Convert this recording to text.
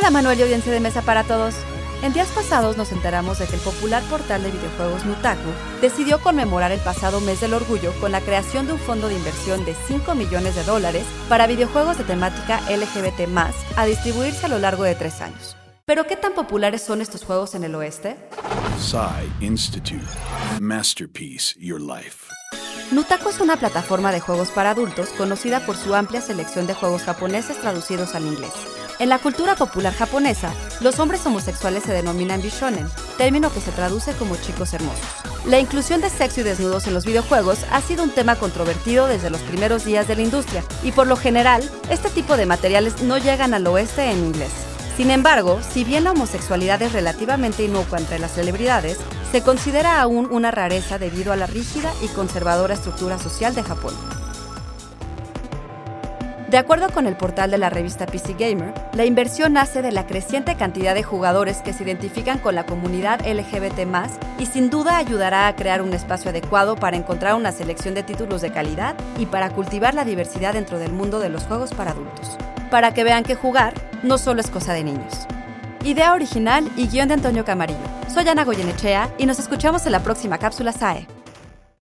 Hola Manuel y audiencia de Mesa para Todos. En días pasados nos enteramos de que el popular portal de videojuegos Nutaku decidió conmemorar el pasado mes del orgullo con la creación de un fondo de inversión de 5 millones de dólares para videojuegos de temática LGBT a distribuirse a lo largo de tres años. ¿Pero qué tan populares son estos juegos en el oeste? Institute. Masterpiece Your Life. Nutaku es una plataforma de juegos para adultos conocida por su amplia selección de juegos japoneses traducidos al inglés. En la cultura popular japonesa, los hombres homosexuales se denominan bishonen, término que se traduce como chicos hermosos. La inclusión de sexo y desnudos en los videojuegos ha sido un tema controvertido desde los primeros días de la industria, y por lo general, este tipo de materiales no llegan al oeste en inglés. Sin embargo, si bien la homosexualidad es relativamente inocua entre las celebridades, se considera aún una rareza debido a la rígida y conservadora estructura social de Japón. De acuerdo con el portal de la revista PC Gamer, la inversión nace de la creciente cantidad de jugadores que se identifican con la comunidad LGBT y sin duda ayudará a crear un espacio adecuado para encontrar una selección de títulos de calidad y para cultivar la diversidad dentro del mundo de los juegos para adultos. Para que vean que jugar no solo es cosa de niños. Idea original y guion de Antonio Camarillo. Soy Ana Goyenechea y nos escuchamos en la próxima cápsula SAE.